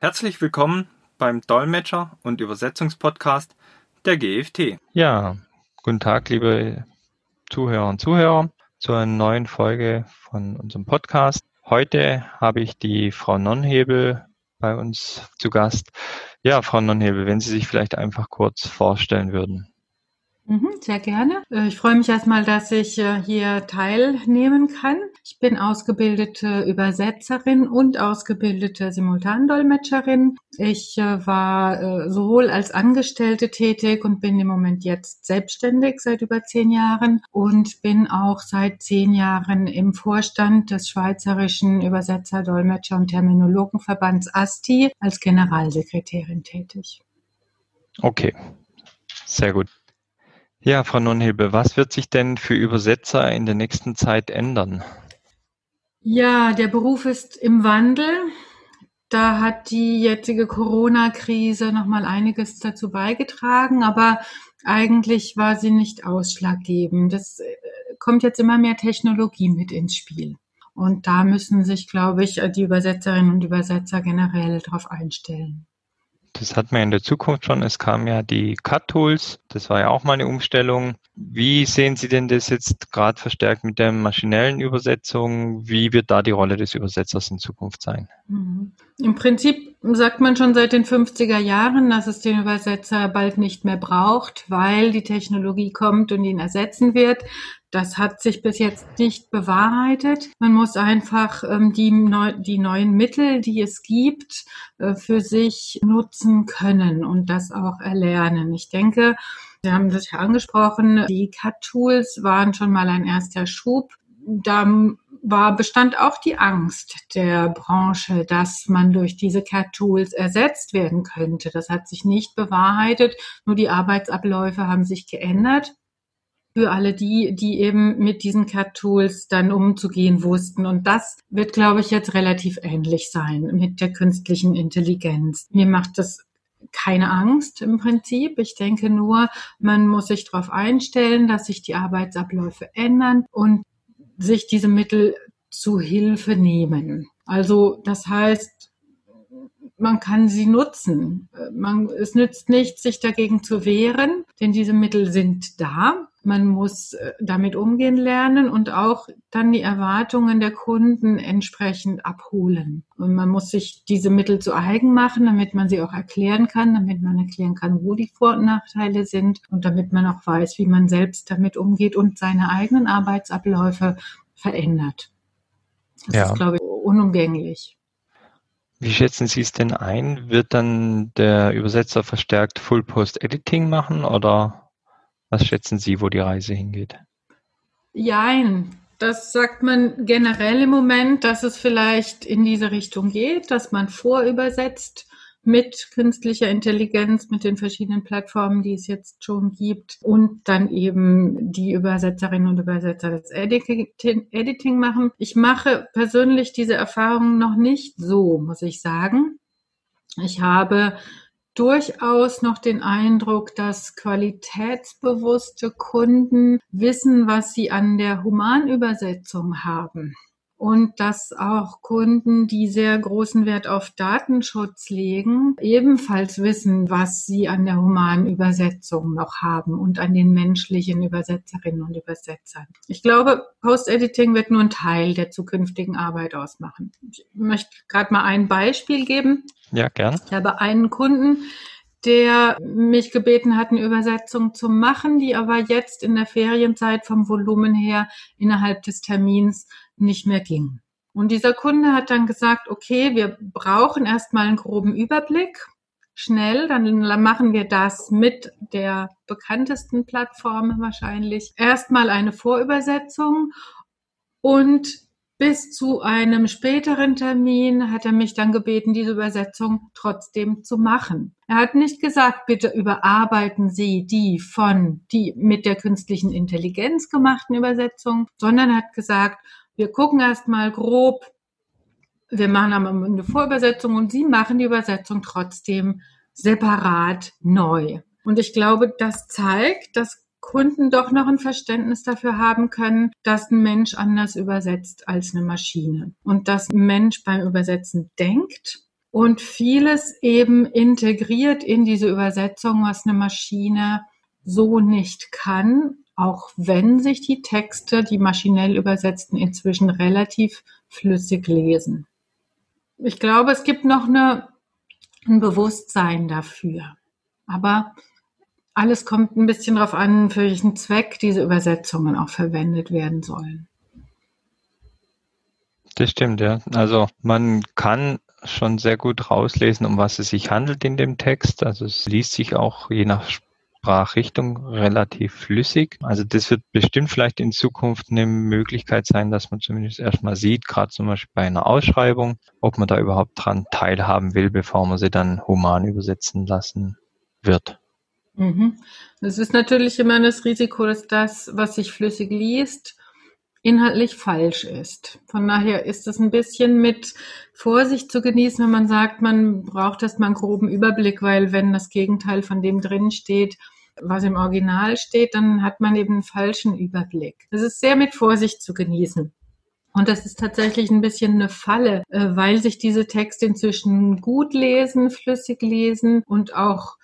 Herzlich willkommen beim Dolmetscher- und Übersetzungspodcast der GFT. Ja, guten Tag, liebe Zuhörer und Zuhörer, zu einer neuen Folge von unserem Podcast. Heute habe ich die Frau Nonnhebel bei uns zu Gast. Ja, Frau Nonnhebel, wenn Sie sich vielleicht einfach kurz vorstellen würden. Mhm, sehr gerne. Äh, ich freue mich erstmal, dass ich äh, hier teilnehmen kann. Ich bin ausgebildete Übersetzerin und ausgebildete Simultandolmetscherin. Ich äh, war sowohl als Angestellte tätig und bin im Moment jetzt selbstständig seit über zehn Jahren und bin auch seit zehn Jahren im Vorstand des Schweizerischen Übersetzer, Dolmetscher und Terminologenverbands ASTI als Generalsekretärin tätig. Okay, sehr gut. Ja, Frau Nonhebe, was wird sich denn für Übersetzer in der nächsten Zeit ändern? Ja, der Beruf ist im Wandel. Da hat die jetzige Corona-Krise nochmal einiges dazu beigetragen, aber eigentlich war sie nicht ausschlaggebend. Es äh, kommt jetzt immer mehr Technologie mit ins Spiel. Und da müssen sich, glaube ich, die Übersetzerinnen und Übersetzer generell darauf einstellen. Das hat man in der Zukunft schon. Es kamen ja die Cut-Tools. Das war ja auch mal eine Umstellung. Wie sehen Sie denn das jetzt gerade verstärkt mit der maschinellen Übersetzung? Wie wird da die Rolle des Übersetzers in Zukunft sein? Mhm. Im Prinzip sagt man schon seit den 50er Jahren, dass es den Übersetzer bald nicht mehr braucht, weil die Technologie kommt und ihn ersetzen wird. Das hat sich bis jetzt nicht bewahrheitet. Man muss einfach ähm, die, neu, die neuen Mittel, die es gibt, äh, für sich nutzen können und das auch erlernen. Ich denke, wir haben das ja angesprochen, die CAT-Tools waren schon mal ein erster Schub. Da war, bestand auch die Angst der Branche, dass man durch diese CAT-Tools ersetzt werden könnte. Das hat sich nicht bewahrheitet, nur die Arbeitsabläufe haben sich geändert für alle die, die eben mit diesen CAT-Tools dann umzugehen wussten. Und das wird, glaube ich, jetzt relativ ähnlich sein mit der künstlichen Intelligenz. Mir macht das keine Angst im Prinzip. Ich denke nur, man muss sich darauf einstellen, dass sich die Arbeitsabläufe ändern und sich diese Mittel zu Hilfe nehmen. Also das heißt, man kann sie nutzen. Man, es nützt nichts, sich dagegen zu wehren, denn diese Mittel sind da. Man muss äh, damit umgehen lernen und auch dann die Erwartungen der Kunden entsprechend abholen. Und man muss sich diese Mittel zu eigen machen, damit man sie auch erklären kann, damit man erklären kann, wo die Vor- und Nachteile sind und damit man auch weiß, wie man selbst damit umgeht und seine eigenen Arbeitsabläufe verändert. Das ja. ist, glaube ich, unumgänglich. Wie schätzen Sie es denn ein? Wird dann der Übersetzer verstärkt Full Post Editing machen oder was schätzen Sie, wo die Reise hingeht? Jein. Das sagt man generell im Moment, dass es vielleicht in diese Richtung geht, dass man vorübersetzt mit künstlicher Intelligenz, mit den verschiedenen Plattformen, die es jetzt schon gibt und dann eben die Übersetzerinnen und Übersetzer das Editing machen. Ich mache persönlich diese Erfahrung noch nicht so, muss ich sagen. Ich habe durchaus noch den Eindruck, dass qualitätsbewusste Kunden wissen, was sie an der Humanübersetzung haben und dass auch Kunden, die sehr großen Wert auf Datenschutz legen, ebenfalls wissen, was sie an der humanen Übersetzung noch haben und an den menschlichen Übersetzerinnen und Übersetzern. Ich glaube, Post-Editing wird nur ein Teil der zukünftigen Arbeit ausmachen. Ich möchte gerade mal ein Beispiel geben. Ja, gern. Ich habe einen Kunden, der mich gebeten hat, eine Übersetzung zu machen, die aber jetzt in der Ferienzeit vom Volumen her innerhalb des Termins nicht mehr ging. Und dieser Kunde hat dann gesagt, okay, wir brauchen erstmal einen groben Überblick, schnell, dann machen wir das mit der bekanntesten Plattform wahrscheinlich. Erstmal eine Vorübersetzung und bis zu einem späteren Termin hat er mich dann gebeten, diese Übersetzung trotzdem zu machen. Er hat nicht gesagt, bitte überarbeiten Sie die von die mit der künstlichen Intelligenz gemachten Übersetzung, sondern hat gesagt, wir gucken erstmal grob, wir machen aber eine Vorübersetzung und Sie machen die Übersetzung trotzdem separat neu. Und ich glaube, das zeigt, dass Kunden doch noch ein Verständnis dafür haben können, dass ein Mensch anders übersetzt als eine Maschine. Und dass ein Mensch beim Übersetzen denkt und vieles eben integriert in diese Übersetzung, was eine Maschine so nicht kann, auch wenn sich die Texte, die maschinell übersetzten, inzwischen relativ flüssig lesen. Ich glaube, es gibt noch eine, ein Bewusstsein dafür. Aber alles kommt ein bisschen darauf an, für welchen Zweck diese Übersetzungen auch verwendet werden sollen. Das stimmt, ja. Also man kann schon sehr gut rauslesen, um was es sich handelt in dem Text. Also es liest sich auch je nach Sprachrichtung relativ flüssig. Also das wird bestimmt vielleicht in Zukunft eine Möglichkeit sein, dass man zumindest erstmal sieht, gerade zum Beispiel bei einer Ausschreibung, ob man da überhaupt dran teilhaben will, bevor man sie dann human übersetzen lassen wird. Mhm. Es ist natürlich immer das Risiko, dass das, was sich flüssig liest, inhaltlich falsch ist. Von daher ist es ein bisschen mit Vorsicht zu genießen, wenn man sagt, man braucht erstmal einen groben Überblick, weil wenn das Gegenteil von dem drin steht, was im Original steht, dann hat man eben einen falschen Überblick. Es ist sehr mit Vorsicht zu genießen. Und das ist tatsächlich ein bisschen eine Falle, äh, weil sich diese Texte inzwischen gut lesen, flüssig lesen und auch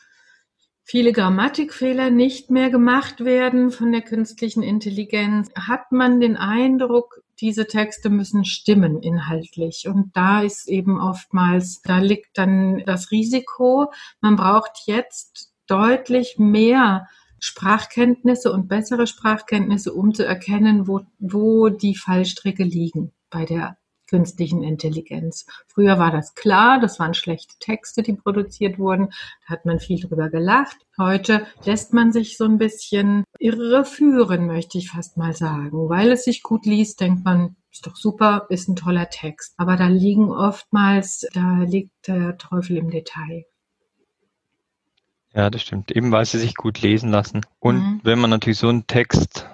viele Grammatikfehler nicht mehr gemacht werden von der künstlichen Intelligenz, hat man den Eindruck, diese Texte müssen stimmen inhaltlich. Und da ist eben oftmals, da liegt dann das Risiko, man braucht jetzt deutlich mehr Sprachkenntnisse und bessere Sprachkenntnisse, um zu erkennen, wo, wo die Fallstricke liegen bei der künstlichen Intelligenz. Früher war das klar, das waren schlechte Texte, die produziert wurden, da hat man viel drüber gelacht. Heute lässt man sich so ein bisschen irreführen, möchte ich fast mal sagen. Weil es sich gut liest, denkt man, ist doch super, ist ein toller Text. Aber da liegen oftmals, da liegt der Teufel im Detail. Ja, das stimmt. Eben weil sie sich gut lesen lassen. Und mhm. wenn man natürlich so einen Text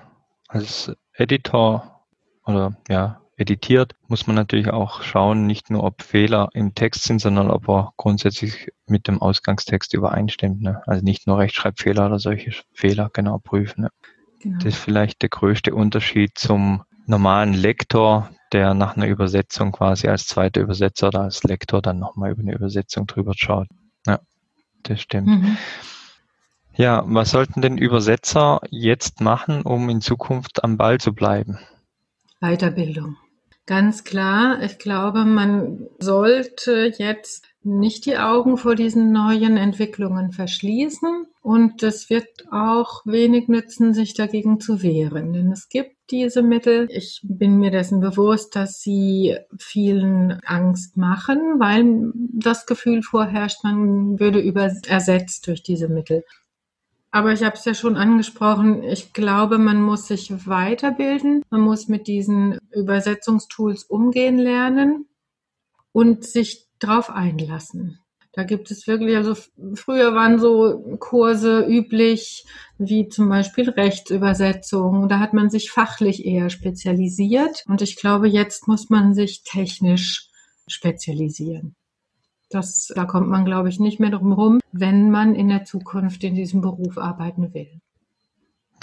als Editor oder ja, editiert, muss man natürlich auch schauen, nicht nur ob Fehler im Text sind, sondern ob er grundsätzlich mit dem Ausgangstext übereinstimmt. Ne? Also nicht nur Rechtschreibfehler oder solche Fehler genau prüfen. Ne? Genau. Das ist vielleicht der größte Unterschied zum normalen Lektor, der nach einer Übersetzung quasi als zweiter Übersetzer oder als Lektor dann nochmal über eine Übersetzung drüber schaut. Ja, das stimmt. Mhm. Ja, was sollten denn Übersetzer jetzt machen, um in Zukunft am Ball zu bleiben? Weiterbildung. Ganz klar, ich glaube, man sollte jetzt nicht die Augen vor diesen neuen Entwicklungen verschließen und es wird auch wenig nützen, sich dagegen zu wehren, denn es gibt diese Mittel. Ich bin mir dessen bewusst, dass sie vielen Angst machen, weil das Gefühl vorherrscht, man würde über ersetzt durch diese Mittel. Aber ich habe es ja schon angesprochen, ich glaube, man muss sich weiterbilden, man muss mit diesen Übersetzungstools umgehen lernen und sich drauf einlassen. Da gibt es wirklich, also früher waren so Kurse üblich, wie zum Beispiel Rechtsübersetzung. Da hat man sich fachlich eher spezialisiert. Und ich glaube, jetzt muss man sich technisch spezialisieren. Das, da kommt man, glaube ich, nicht mehr drum herum, wenn man in der Zukunft in diesem Beruf arbeiten will.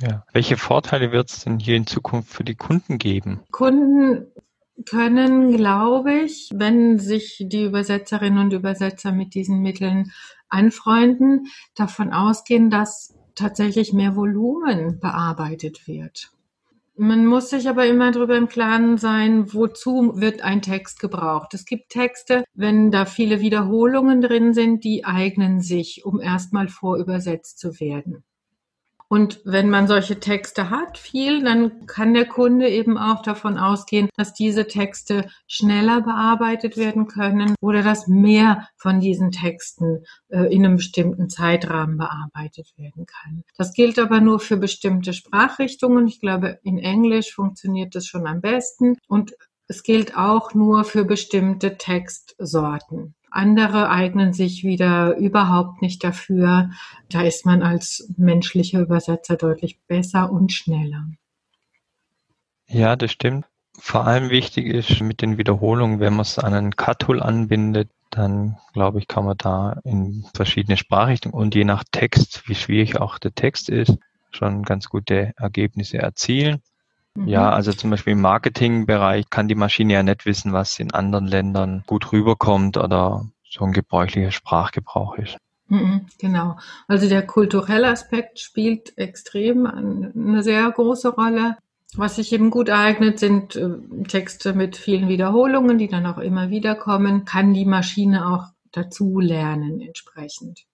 Ja. Welche Vorteile wird es denn hier in Zukunft für die Kunden geben? Kunden können, glaube ich, wenn sich die Übersetzerinnen und Übersetzer mit diesen Mitteln anfreunden, davon ausgehen, dass tatsächlich mehr Volumen bearbeitet wird. Man muss sich aber immer darüber im Klaren sein, wozu wird ein Text gebraucht. Es gibt Texte, wenn da viele Wiederholungen drin sind, die eignen sich, um erstmal vorübersetzt zu werden. Und wenn man solche Texte hat, viel, dann kann der Kunde eben auch davon ausgehen, dass diese Texte schneller bearbeitet werden können oder dass mehr von diesen Texten äh, in einem bestimmten Zeitrahmen bearbeitet werden kann. Das gilt aber nur für bestimmte Sprachrichtungen. Ich glaube, in Englisch funktioniert das schon am besten und es gilt auch nur für bestimmte Textsorten. Andere eignen sich wieder überhaupt nicht dafür. Da ist man als menschlicher Übersetzer deutlich besser und schneller. Ja, das stimmt. Vor allem wichtig ist mit den Wiederholungen, wenn man es an einen Cut-Tool anbindet, dann glaube ich, kann man da in verschiedene Sprachrichtungen und je nach Text, wie schwierig auch der Text ist, schon ganz gute Ergebnisse erzielen. Ja, mhm. also zum Beispiel im Marketingbereich kann die Maschine ja nicht wissen, was in anderen Ländern gut rüberkommt oder so ein gebräuchlicher Sprachgebrauch ist. Mhm, genau. Also der kulturelle Aspekt spielt extrem eine sehr große Rolle. Was sich eben gut eignet, sind äh, Texte mit vielen Wiederholungen, die dann auch immer wieder kommen. Kann die Maschine auch dazu lernen entsprechend.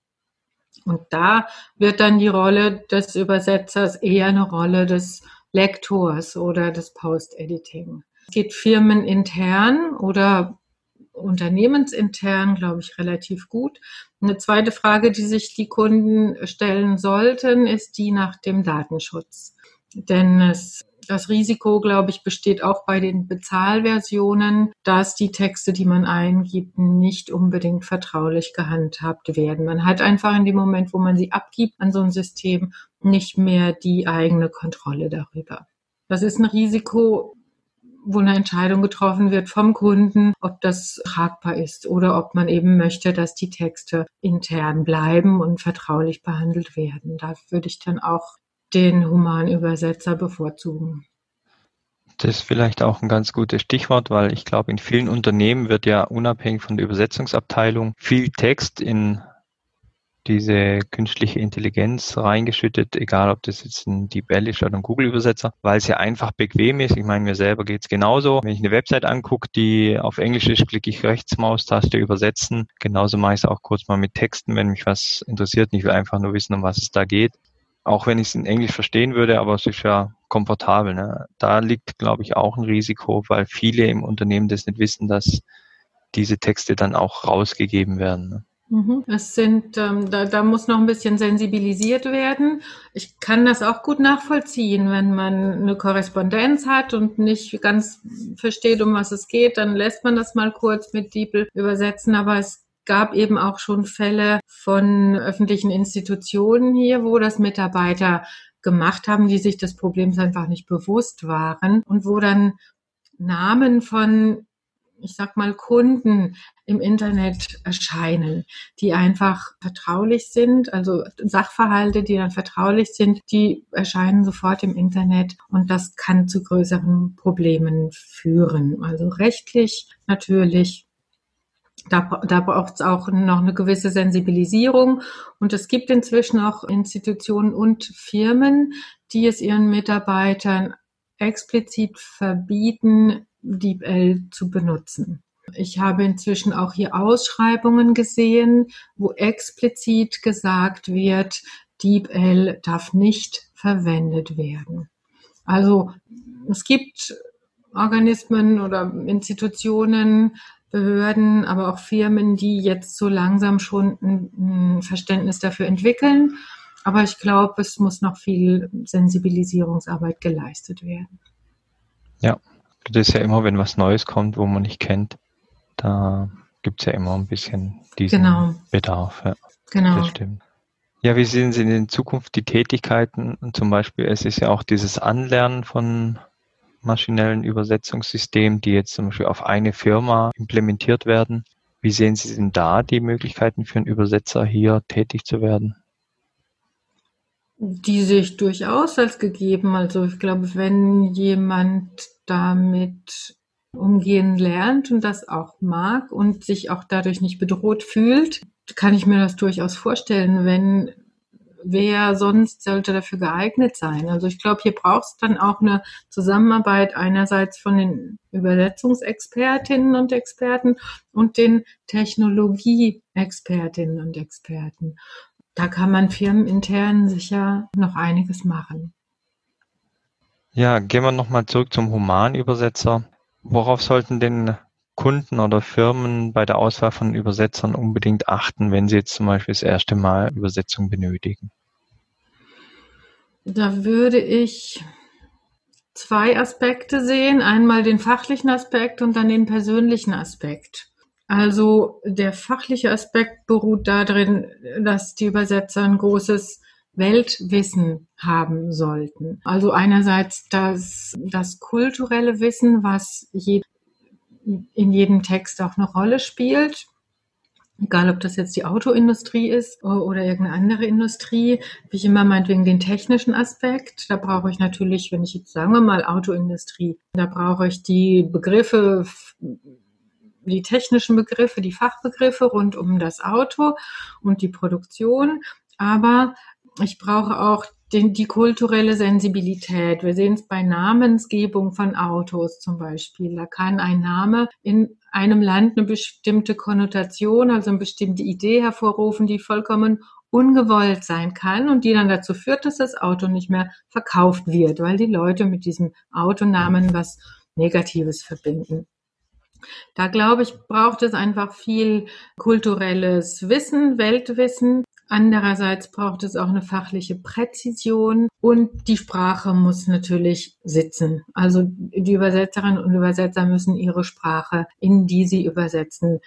Und da wird dann die Rolle des Übersetzers eher eine Rolle des Lektors oder des Post-Editing. Es geht firmenintern oder unternehmensintern, glaube ich, relativ gut. Eine zweite Frage, die sich die Kunden stellen sollten, ist die nach dem Datenschutz. Denn es das Risiko, glaube ich, besteht auch bei den Bezahlversionen, dass die Texte, die man eingibt, nicht unbedingt vertraulich gehandhabt werden. Man hat einfach in dem Moment, wo man sie abgibt an so ein System, nicht mehr die eigene Kontrolle darüber. Das ist ein Risiko, wo eine Entscheidung getroffen wird vom Kunden, ob das tragbar ist oder ob man eben möchte, dass die Texte intern bleiben und vertraulich behandelt werden. Da würde ich dann auch den Humanübersetzer bevorzugen. Das ist vielleicht auch ein ganz gutes Stichwort, weil ich glaube, in vielen Unternehmen wird ja unabhängig von der Übersetzungsabteilung viel Text in diese künstliche Intelligenz reingeschüttet, egal ob das jetzt ein DeepL ist oder ein Google-Übersetzer, weil es ja einfach bequem ist. Ich meine, mir selber geht's genauso. Wenn ich eine Website angucke, die auf Englisch ist, klicke ich rechts Maustaste übersetzen. Genauso mache ich es auch kurz mal mit Texten, wenn mich was interessiert. Ich will einfach nur wissen, um was es da geht auch wenn ich es in Englisch verstehen würde, aber es ist ja komfortabel. Ne? Da liegt, glaube ich, auch ein Risiko, weil viele im Unternehmen das nicht wissen, dass diese Texte dann auch rausgegeben werden. Ne? Mhm. Es sind, ähm, da, da muss noch ein bisschen sensibilisiert werden. Ich kann das auch gut nachvollziehen, wenn man eine Korrespondenz hat und nicht ganz versteht, um was es geht, dann lässt man das mal kurz mit DeepL übersetzen. Aber es gab eben auch schon Fälle von öffentlichen Institutionen hier, wo das Mitarbeiter gemacht haben, die sich des Problems einfach nicht bewusst waren und wo dann Namen von, ich sag mal, Kunden im Internet erscheinen, die einfach vertraulich sind, also Sachverhalte, die dann vertraulich sind, die erscheinen sofort im Internet und das kann zu größeren Problemen führen. Also rechtlich natürlich da, da braucht es auch noch eine gewisse Sensibilisierung. Und es gibt inzwischen auch Institutionen und Firmen, die es ihren Mitarbeitern explizit verbieten, DeepL zu benutzen. Ich habe inzwischen auch hier Ausschreibungen gesehen, wo explizit gesagt wird, DeepL darf nicht verwendet werden. Also es gibt Organismen oder Institutionen, Behörden, aber auch Firmen, die jetzt so langsam schon ein, Verständnis dafür entwickeln. Aber ich glaube, es muss noch viel Sensibilisierungsarbeit geleistet werden. Ja, das ist ja immer, wenn was Neues kommt, wo man nicht kennt, da gibt es ja immer ein bisschen diesen genau. Bedarf. Ja. Genau. Das stimmt. Ja, wie sehen Sie in Zukunft die Tätigkeiten? Zum Beispiel, es ist ja auch dieses Anlernen von maschinellen Übersetzungssystemen, die jetzt zum Beispiel auf eine Firma implementiert werden. Wie sehen Sie denn da die Möglichkeiten für einen Übersetzer hier tätig zu werden? Die sehe ich durchaus als gegeben. Also ich glaube, wenn jemand damit umgehen lernt und das auch mag und sich auch dadurch nicht bedroht fühlt, kann ich mir das durchaus vorstellen, wenn wer sonst sollte dafür geeignet sein? Also ich glaube, hier braucht es dann auch eine Zusammenarbeit einerseits von den Übersetzungsexpertinnen und Experten und den Technologieexpertinnen und Experten. Da kann man firmenintern sicher noch einiges machen. Ja, gehen wir nochmal zurück zum Humanübersetzer. Worauf sollten denn Kunden oder Firmen bei der Auswahl von Übersetzern unbedingt achten, wenn sie jetzt zum Beispiel das erste Mal Übersetzung benötigen? Da würde ich zwei Aspekte sehen. Einmal den fachlichen Aspekt und dann den persönlichen Aspekt. Also der fachliche Aspekt beruht darin, dass die Übersetzer ein großes Weltwissen haben sollten. Also einerseits das, das kulturelle Wissen, was je, in jedem Text auch eine Rolle spielt. Egal, ob das jetzt die Autoindustrie ist oder irgendeine andere Industrie, wie ich immer meinetwegen den technischen Aspekt. Da brauche ich natürlich, wenn ich jetzt sagen wir mal Autoindustrie, da brauche ich die Begriffe die technischen Begriffe, die Fachbegriffe rund um das Auto und die Produktion. Aber ich brauche auch den, die kulturelle Sensibilität. Wir sehen es bei Namensgebung von Autos zum Beispiel. Da kann ein Name in einem Land eine bestimmte Konnotation, also eine bestimmte Idee hervorrufen, die vollkommen ungewollt sein kann und die dann dazu führt, dass das Auto nicht mehr verkauft wird, weil die Leute mit diesem Autonamen was Negatives verbinden. Da glaube ich, braucht es einfach viel kulturelles Wissen, Weltwissen, Andererseits braucht es auch eine fachliche Präzision und die Sprache muss natürlich sitzen. Also die Übersetzerinnen und Übersetzer müssen ihre Sprache, in die sie übersetzen,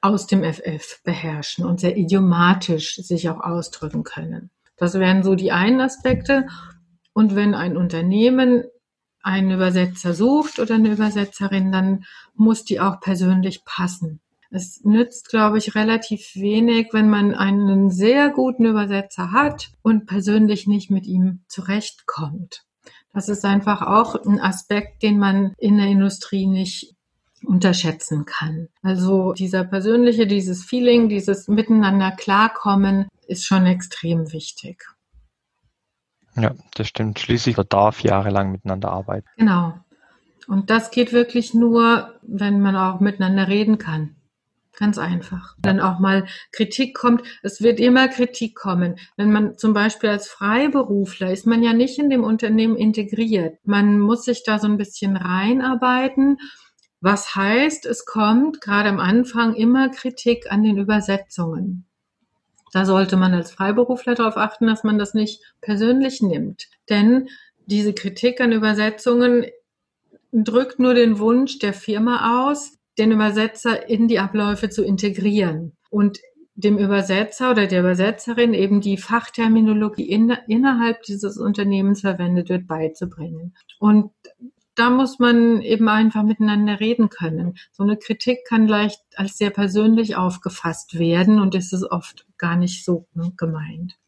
aus dem FF beherrschen und sehr idiomatisch sich auch ausdrücken können. Das wären so die einen Aspekte. Und wenn ein Unternehmen einen Übersetzer sucht oder eine Übersetzerin, dann muss die auch persönlich passen. Es nützt, glaube ich, relativ wenig, wenn man einen sehr guten Übersetzer hat und persönlich nicht mit ihm zurechtkommt. Das ist einfach auch ein Aspekt, den man in der Industrie nicht unterschätzen kann. Also dieser persönliche, dieses Feeling, dieses Miteinander klarkommen ist schon extrem wichtig. Ja, das stimmt. Schließlich darf jahrelang miteinander arbeiten. Genau. Und das geht wirklich nur, wenn man auch miteinander reden kann. Ganz einfach. Dann auch mal Kritik kommt. Es wird immer Kritik kommen. Wenn man zum Beispiel als Freiberufler ist man ja nicht in dem Unternehmen integriert. Man muss sich da so ein bisschen reinarbeiten. Was heißt, es kommt gerade am Anfang immer Kritik an den Übersetzungen. Da sollte man als Freiberufler darauf achten, dass man das nicht persönlich nimmt. Denn diese Kritik an Übersetzungen drückt nur den Wunsch der Firma aus, den Übersetzer in die Abläufe zu integrieren und dem Übersetzer oder der Übersetzerin eben die Fachterminologie in, innerhalb dieses Unternehmens verwendet wird, beizubringen. Und da muss man eben einfach miteinander reden können. So eine Kritik kann leicht als sehr persönlich aufgefasst werden und ist es oft gar nicht so gemeint.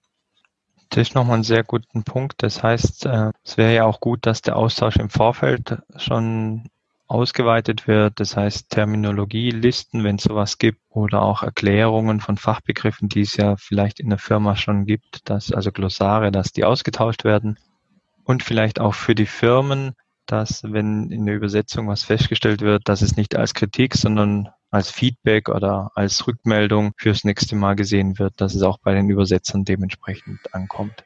Das ist nochmal ein sehr guter Punkt. Das heißt, äh, es wäre ja auch gut, dass der Austausch im Vorfeld schon ausgeweitet wird. Das heißt Terminologielisten, wenn es sowas gibt, oder auch Erklärungen von Fachbegriffen, die es ja vielleicht in der Firma schon gibt, dass also Glossare, dass die ausgetauscht werden. Und vielleicht auch für die Firmen, dass wenn in der Übersetzung was festgestellt wird, dass es nicht als Kritik, sondern als Feedback oder als Rückmeldung fürs nächste Mal gesehen wird, dass es auch bei den Übersetzern dementsprechend ankommt.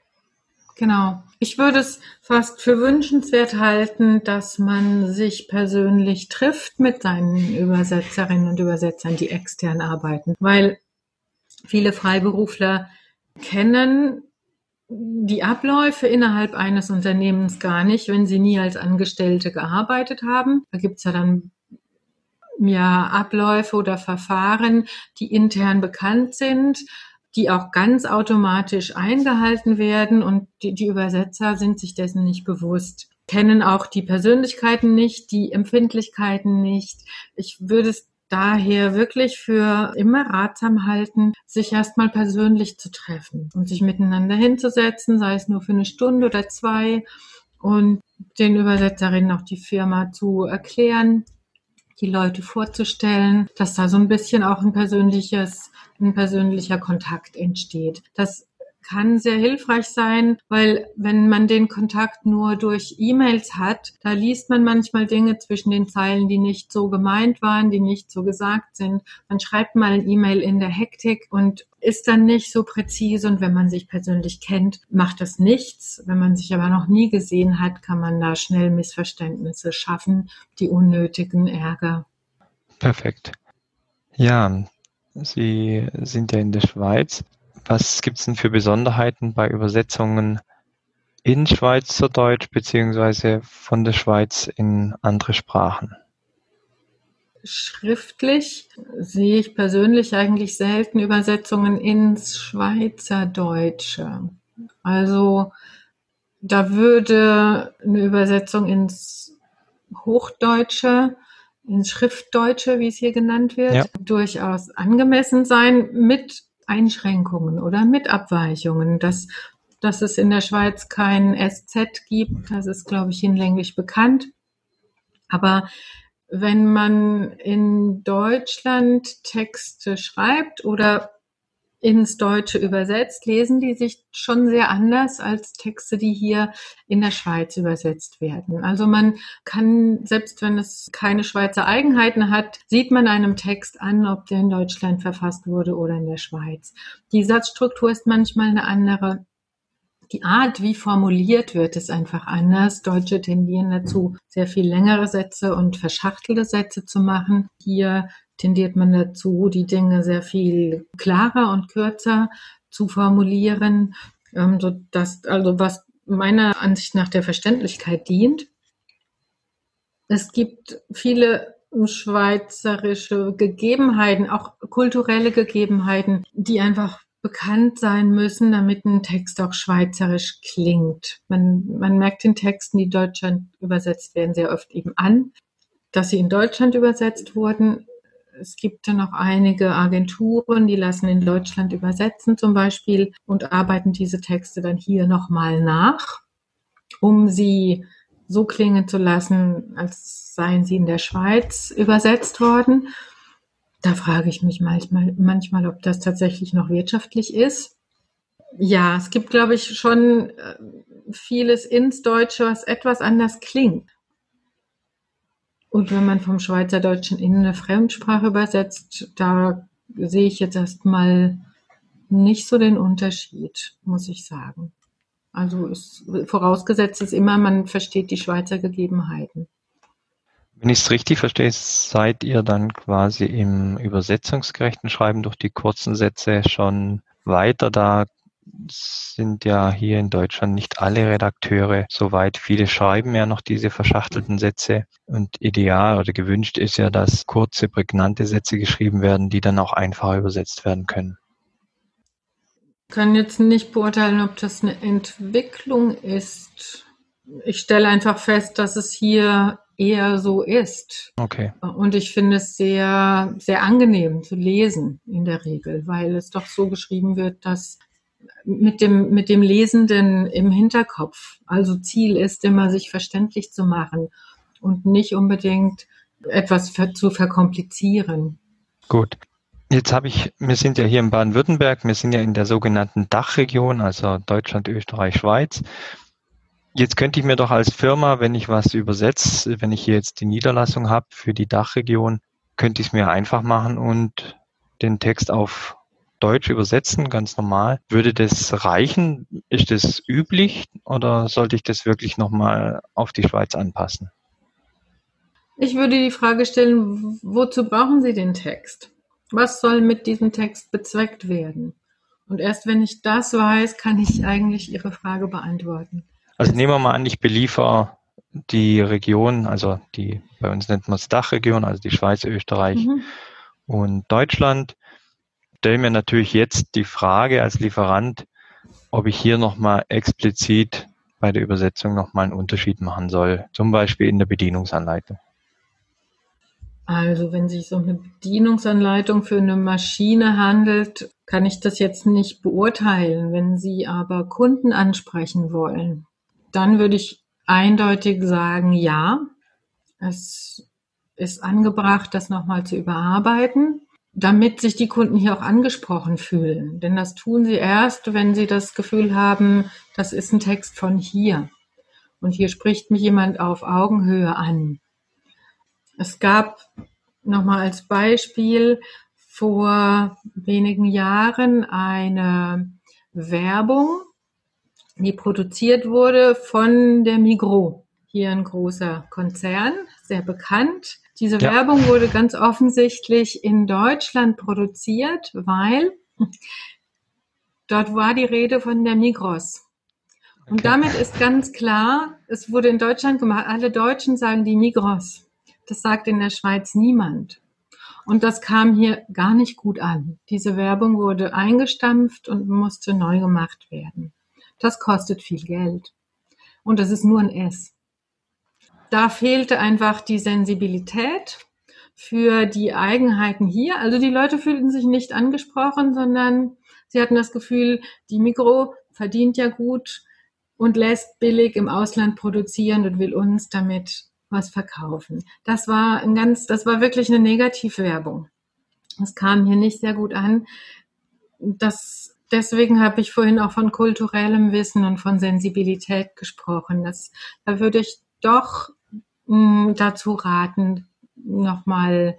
Genau. Ich würde es fast für wünschenswert halten, dass man sich persönlich trifft mit seinen Übersetzerinnen und Übersetzern, die extern arbeiten, weil viele Freiberufler kennen die Abläufe innerhalb eines Unternehmens gar nicht, wenn sie nie als Angestellte gearbeitet haben. Da gibt's ja dann ja Abläufe oder Verfahren, die intern bekannt sind die auch ganz automatisch eingehalten werden und die, die Übersetzer sind sich dessen nicht bewusst, kennen auch die Persönlichkeiten nicht, die Empfindlichkeiten nicht. Ich würde es daher wirklich für immer ratsam halten, sich erstmal persönlich zu treffen und sich miteinander hinzusetzen, sei es nur für eine Stunde oder zwei und den Übersetzerinnen auch die Firma zu erklären, die Leute vorzustellen, dass da so ein bisschen auch ein persönliches ein persönlicher Kontakt entsteht. Das kann sehr hilfreich sein, weil wenn man den Kontakt nur durch E-Mails hat, da liest man manchmal Dinge zwischen den Zeilen, die nicht so gemeint waren, die nicht so gesagt sind. Man schreibt mal ein E-Mail in der Hektik und ist dann nicht so präzise und wenn man sich persönlich kennt, macht das nichts. Wenn man sich aber noch nie gesehen hat, kann man da schnell Missverständnisse schaffen, die unnötigen Ärger. Perfekt. Ja, Sie sind ja in der Schweiz. Was gibt es denn für Besonderheiten bei Übersetzungen in Schweizerdeutsch beziehungsweise von der Schweiz in andere Sprachen? Schriftlich sehe ich persönlich eigentlich selten Übersetzungen ins Schweizerdeutsche. Also da würde eine Übersetzung ins Hochdeutsche ins Schriftdeutsche, wie es hier genannt wird, ja. durchaus angemessen sein mit Einschränkungen oder mit Abweichungen. Dass, dass es in der Schweiz kein SZ gibt, das ist, glaube ich, hinlänglich bekannt. Aber wenn man in Deutschland Texte schreibt oder ins Deutsche übersetzt, lesen die sich schon sehr anders als Texte, die hier in der Schweiz übersetzt werden. Also man kann, selbst wenn es keine Schweizer Eigenheiten hat, sieht man einem Text an, ob der in Deutschland verfasst wurde oder in der Schweiz. Die Satzstruktur ist manchmal eine andere. Die Art, wie formuliert wird, ist einfach anders. Deutsche tendieren dazu, sehr viel längere Sätze und verschachtelte Sätze zu machen. Hier tendiert man dazu, die Dinge sehr viel klarer und kürzer zu formulieren, ähm, so dass also was meiner Ansicht nach der Verständlichkeit dient. Es gibt viele schweizerische Gegebenheiten, auch kulturelle Gegebenheiten, die einfach bekannt sein müssen, damit ein Text auch schweizerisch klingt. Man, man merkt den Texten, die Deutschland übersetzt werden, sehr oft eben an, dass sie in Deutschland übersetzt wurden es gibt ja noch einige Agenturen, die lassen in Deutschland übersetzen zum Beispiel und arbeiten diese Texte dann hier nochmal nach, um sie so klingen zu lassen, als seien sie in der Schweiz übersetzt worden. Da frage ich mich manchmal, manchmal ob das tatsächlich noch wirtschaftlich ist. Ja, es gibt, glaube ich, schon äh, vieles ins Deutsche, was etwas anders klingt. Und wenn man vom Schweizerdeutschen in eine Fremdsprache übersetzt, da sehe ich jetzt erstmal nicht so den Unterschied, muss ich sagen. Also ist, vorausgesetzt ist immer, man versteht die Schweizer Gegebenheiten. Wenn ich es richtig verstehe, seid ihr dann quasi im übersetzungsgerechten Schreiben durch die kurzen Sätze schon weiter. Da sind ja hier in Deutschland nicht alle Redakteure soweit. Viele schreiben ja noch diese verschachtelten Sätze. Und ideal oder gewünscht ist ja, dass kurze, prägnante Sätze geschrieben werden, die dann auch einfach übersetzt werden können. Ich kann jetzt nicht beurteilen, ob das eine Entwicklung ist. Ich stelle einfach fest, dass es hier eher so ist. Okay. Und ich finde es sehr, sehr angenehm zu lesen in der Regel, weil es doch so geschrieben wird, dass mit dem, mit dem Lesenden im Hinterkopf. Also Ziel ist immer, sich verständlich zu machen und nicht unbedingt etwas zu verkomplizieren. Gut. Jetzt habe ich, wir sind ja hier in Baden-Württemberg, wir sind ja in der sogenannten Dachregion, also Deutschland, Österreich, Schweiz. Jetzt könnte ich mir doch als Firma, wenn ich was übersetze, wenn ich hier jetzt die Niederlassung habe für die Dachregion, könnte ich es mir einfach machen und den Text auf Deutsch übersetzen, ganz normal. Würde das reichen? Ist das üblich oder sollte ich das wirklich nochmal auf die Schweiz anpassen? Ich würde die Frage stellen, wozu brauchen Sie den Text? Was soll mit diesem Text bezweckt werden? Und erst wenn ich das weiß, kann ich eigentlich Ihre Frage beantworten. Also nehmen wir mal an, ich beliefer die Region, also die, bei uns nennt man es Dachregion, also die Schweiz, Österreich mhm. und Deutschland stelle mir natürlich jetzt die Frage als Lieferant, ob ich hier nochmal explizit bei der Übersetzung nochmal einen Unterschied machen soll, zum Beispiel in der Bedienungsanleitung. Also wenn sich so eine Bedienungsanleitung für eine Maschine handelt, kann ich das jetzt nicht beurteilen. Wenn Sie aber Kunden ansprechen wollen, dann würde ich eindeutig sagen, ja, es ist angebracht, das nochmal zu überarbeiten damit sich die Kunden hier auch angesprochen fühlen. Denn das tun sie erst, wenn sie das Gefühl haben, das ist ein Text von hier. Und hier spricht mich jemand auf Augenhöhe an. Es gab nochmal als Beispiel vor wenigen Jahren eine Werbung, die produziert wurde von der Migro. Hier ein großer Konzern, sehr bekannt diese ja. Werbung wurde ganz offensichtlich in Deutschland produziert, weil dort war die Rede von der Migros. Und okay. damit ist ganz klar, es wurde in Deutschland gemacht, alle Deutschen sagen die Migros. Das sagt in der Schweiz niemand. Und das kam hier gar nicht gut an. Diese Werbung wurde eingestampft und musste neu gemacht werden. Das kostet viel Geld. Und das ist nur ein S da fehlte einfach die Sensibilität für die Eigenheiten hier. Also die Leute fühlten sich nicht angesprochen, sondern sie hatten das Gefühl, die Mikro verdient ja gut und lässt billig im Ausland produzieren und will uns damit was verkaufen. Das war ein ganz, das war wirklich eine Negativwerbung. Das kam hier nicht sehr gut an. Das, deswegen habe ich vorhin auch von kulturellem Wissen und von Sensibilität gesprochen. Das, da würde ich doch mh, hm, dazu raten, nochmal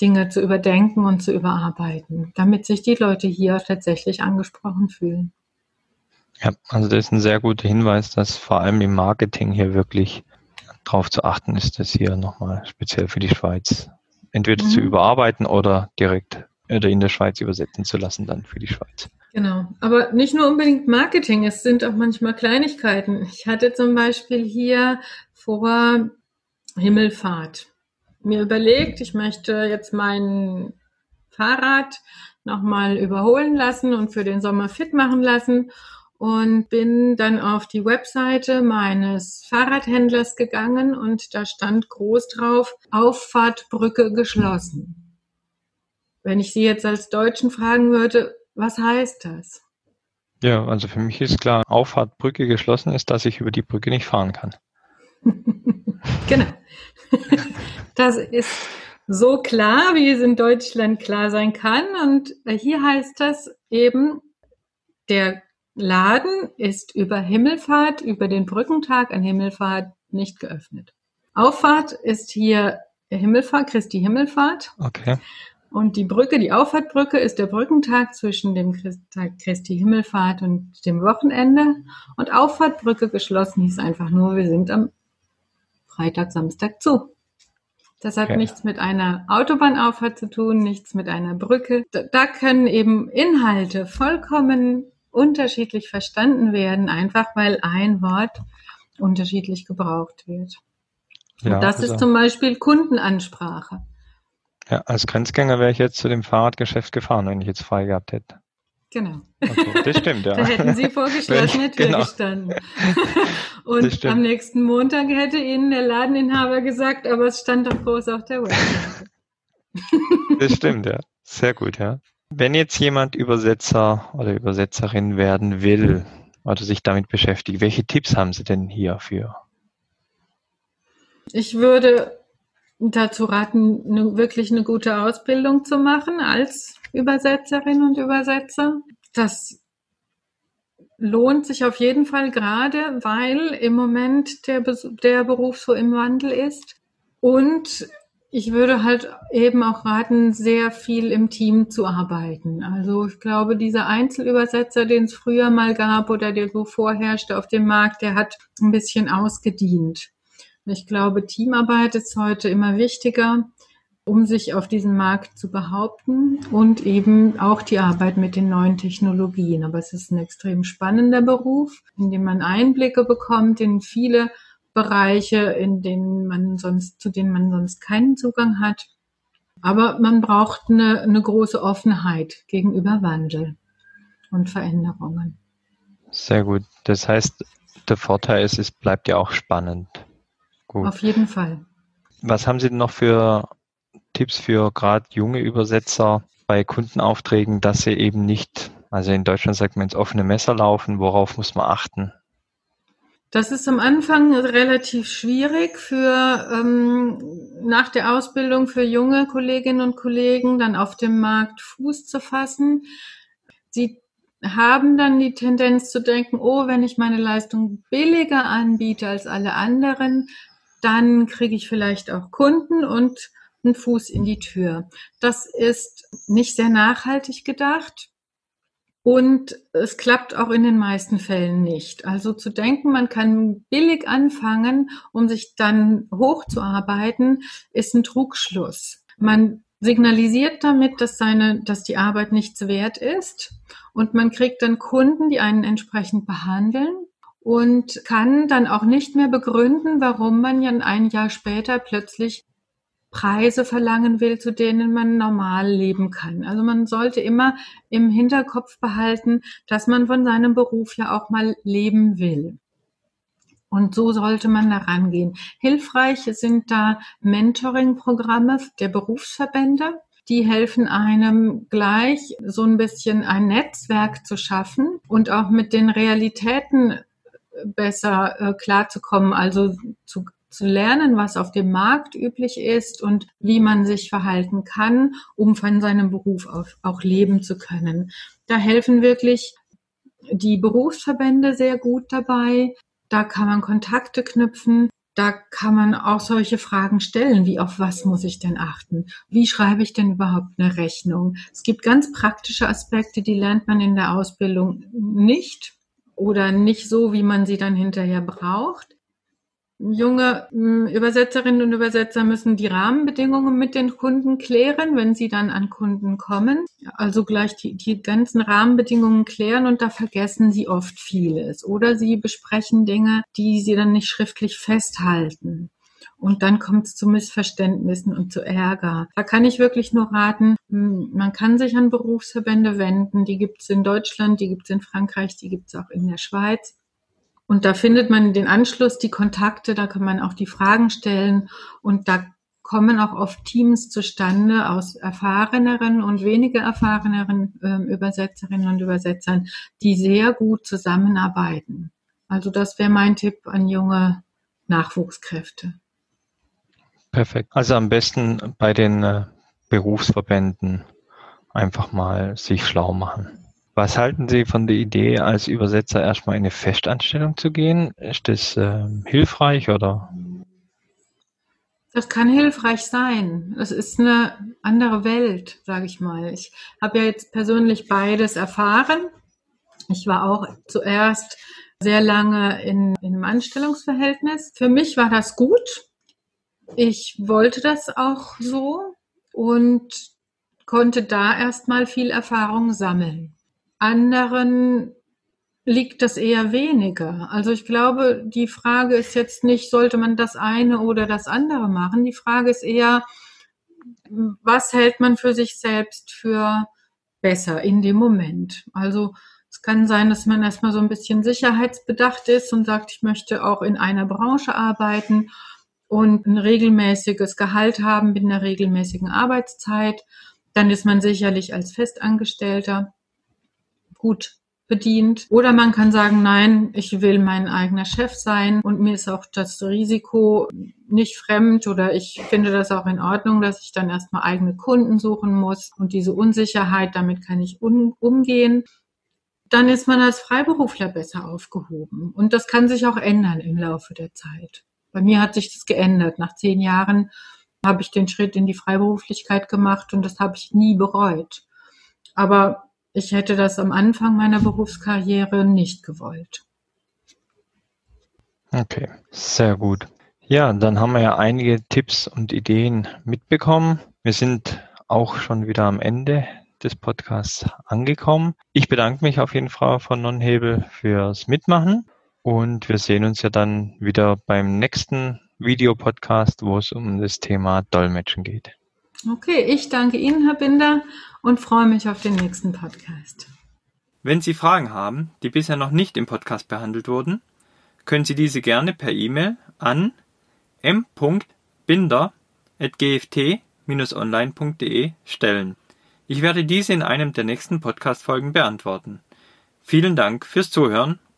Dinge zu überdenken und zu überarbeiten, damit sich die Leute hier tatsächlich angesprochen fühlen. Ja, also das ist ein sehr guter Hinweis, dass vor allem im Marketing hier wirklich darauf zu achten ist, das hier nochmal speziell für die Schweiz entweder mhm. zu überarbeiten oder direkt oder in der Schweiz übersetzen zu lassen, dann für die Schweiz. Genau, aber nicht nur unbedingt Marketing, es sind auch manchmal Kleinigkeiten. Ich hatte zum Beispiel hier vor Himmelfahrt mir überlegt, ich möchte jetzt mein Fahrrad nochmal überholen lassen und für den Sommer fit machen lassen und bin dann auf die Webseite meines Fahrradhändlers gegangen und da stand groß drauf, Auffahrtbrücke geschlossen. Wenn ich Sie jetzt als Deutschen fragen würde, was heißt das? Ja, also für mich ist klar, Auffahrtbrücke geschlossen ist, dass ich über die Brücke nicht fahren kann. genau. das ist so klar, wie es in Deutschland klar sein kann. Und hier heißt das eben, der Laden ist über Himmelfahrt, über den Brückentag an Himmelfahrt nicht geöffnet. Auffahrt ist hier Himmelfahrt, Christi Himmelfahrt. Okay. Und die Brücke, die Auffahrtbrücke ist der Brückentag zwischen dem Tag Christi Himmelfahrt und dem Wochenende. Und Auffahrtbrücke geschlossen hieß einfach nur, wir sind am Freitag, Samstag zu. Das hat okay. nichts mit einer Autobahnauffahrt zu tun, nichts mit einer Brücke. Da, da können eben Inhalte vollkommen unterschiedlich verstanden werden, einfach weil ein Wort unterschiedlich gebraucht wird. Ja, das also, ist zum Beispiel Kundenansprache. Ja, als Grenzgänger wäre ich jetzt zu dem Fahrradgeschäft gefahren, wenn ich jetzt frei gehabt hätte. Genau. Okay, das stimmt, ja. da hätten Sie vor geschlossener Tür genau. gestanden. Und am nächsten Montag hätte Ihnen der Ladeninhaber gesagt, aber es stand doch groß auf der Webseite. das stimmt, ja. Sehr gut, ja. Wenn jetzt jemand Übersetzer oder Übersetzerin werden will oder sich damit beschäftigt, welche Tipps haben Sie denn hierfür? Ich würde dazu raten, eine, wirklich eine gute Ausbildung zu machen als Übersetzerin und Übersetzer. Das lohnt sich auf jeden Fall gerade, weil im Moment der, der Beruf so im Wandel ist. Und ich würde halt eben auch raten, sehr viel im Team zu arbeiten. Also ich glaube, dieser Einzelübersetzer, den es früher mal gab oder der so vorherrschte auf dem Markt, der hat ein bisschen ausgedient. Ich glaube, Teamarbeit ist heute immer wichtiger, um sich auf diesem Markt zu behaupten und eben auch die Arbeit mit den neuen Technologien. Aber es ist ein extrem spannender Beruf, in dem man Einblicke bekommt in viele Bereiche, in denen man sonst, zu denen man sonst keinen Zugang hat. Aber man braucht eine, eine große Offenheit gegenüber Wandel und Veränderungen. Sehr gut. Das heißt, der Vorteil ist, es bleibt ja auch spannend. Gut. Auf jeden Fall. Was haben Sie denn noch für Tipps für gerade junge Übersetzer bei Kundenaufträgen, dass sie eben nicht, also in Deutschland sagt man ins offene Messer laufen, worauf muss man achten? Das ist am Anfang relativ schwierig für ähm, nach der Ausbildung für junge Kolleginnen und Kollegen dann auf dem Markt Fuß zu fassen. Sie haben dann die Tendenz zu denken, oh, wenn ich meine Leistung billiger anbiete als alle anderen, dann kriege ich vielleicht auch Kunden und einen Fuß in die Tür. Das ist nicht sehr nachhaltig gedacht. Und es klappt auch in den meisten Fällen nicht. Also zu denken, man kann billig anfangen, um sich dann hochzuarbeiten, ist ein Trugschluss. Man signalisiert damit, dass seine, dass die Arbeit nichts wert ist und man kriegt dann Kunden, die einen entsprechend behandeln und kann dann auch nicht mehr begründen, warum man ja ein Jahr später plötzlich Preise verlangen will, zu denen man normal leben kann. Also man sollte immer im Hinterkopf behalten, dass man von seinem Beruf ja auch mal leben will. Und so sollte man da rangehen. Hilfreich sind da Mentoring-Programme der Berufsverbände. Die helfen einem gleich so ein bisschen ein Netzwerk zu schaffen und auch mit den Realitäten besser äh, klarzukommen, also zu zu lernen, was auf dem Markt üblich ist und wie man sich verhalten kann, um von seinem Beruf auch leben zu können. Da helfen wirklich die Berufsverbände sehr gut dabei. Da kann man Kontakte knüpfen. Da kann man auch solche Fragen stellen, wie auf was muss ich denn achten? Wie schreibe ich denn überhaupt eine Rechnung? Es gibt ganz praktische Aspekte, die lernt man in der Ausbildung nicht oder nicht so, wie man sie dann hinterher braucht. Junge hm, Übersetzerinnen und Übersetzer müssen die Rahmenbedingungen mit den Kunden klären, wenn sie dann an Kunden kommen. Also gleich die, die ganzen Rahmenbedingungen klären und da vergessen sie oft vieles. Oder sie besprechen Dinge, die sie dann nicht schriftlich festhalten. Und dann kommt es zu Missverständnissen und zu Ärger. Da kann ich wirklich nur raten, hm, man kann sich an Berufsverbände wenden. Die gibt es in Deutschland, die gibt es in Frankreich, die gibt es auch in der Schweiz. Und da findet man den Anschluss, die Kontakte, da kann man auch die Fragen stellen und da kommen auch oft Teams zustande aus erfahreneren und weniger erfahreneren äh, Übersetzerinnen und Übersetzern, die sehr gut zusammenarbeiten. Also das wäre mein Tipp an junge Nachwuchskräfte. Perfekt. Also am besten bei den äh, Berufsverbänden einfach mal sich schlau machen. Was halten Sie von der Idee, als Übersetzer erstmal in eine Festanstellung zu gehen? Ist das äh, hilfreich oder? Das kann hilfreich sein. Es ist eine andere Welt, sage ich mal. Ich habe ja jetzt persönlich beides erfahren. Ich war auch zuerst sehr lange in, in einem Anstellungsverhältnis. Für mich war das gut. Ich wollte das auch so und konnte da erstmal viel Erfahrung sammeln anderen liegt das eher weniger. Also ich glaube, die Frage ist jetzt nicht, sollte man das eine oder das andere machen. Die Frage ist eher, was hält man für sich selbst für besser in dem Moment? Also es kann sein, dass man erstmal so ein bisschen sicherheitsbedacht ist und sagt, ich möchte auch in einer Branche arbeiten und ein regelmäßiges Gehalt haben mit einer regelmäßigen Arbeitszeit. Dann ist man sicherlich als Festangestellter gut bedient. Oder man kann sagen, nein, ich will mein eigener Chef sein und mir ist auch das Risiko nicht fremd oder ich finde das auch in Ordnung, dass ich dann erstmal eigene Kunden suchen muss und diese Unsicherheit, damit kann ich umgehen. Dann ist man als Freiberufler besser aufgehoben und das kann sich auch ändern im Laufe der Zeit. Bei mir hat sich das geändert. Nach zehn Jahren habe ich den Schritt in die Freiberuflichkeit gemacht und das habe ich nie bereut. Aber ich hätte das am Anfang meiner Berufskarriere nicht gewollt. Okay, sehr gut. Ja, dann haben wir ja einige Tipps und Ideen mitbekommen. Wir sind auch schon wieder am Ende des Podcasts angekommen. Ich bedanke mich auf jeden Fall von Nonhebel fürs Mitmachen und wir sehen uns ja dann wieder beim nächsten Videopodcast, wo es um das Thema Dolmetschen geht. Okay, ich danke Ihnen, Herr Binder, und freue mich auf den nächsten Podcast. Wenn Sie Fragen haben, die bisher noch nicht im Podcast behandelt wurden, können Sie diese gerne per E-Mail an m.binder.gft-online.de stellen. Ich werde diese in einem der nächsten Podcast-Folgen beantworten. Vielen Dank fürs Zuhören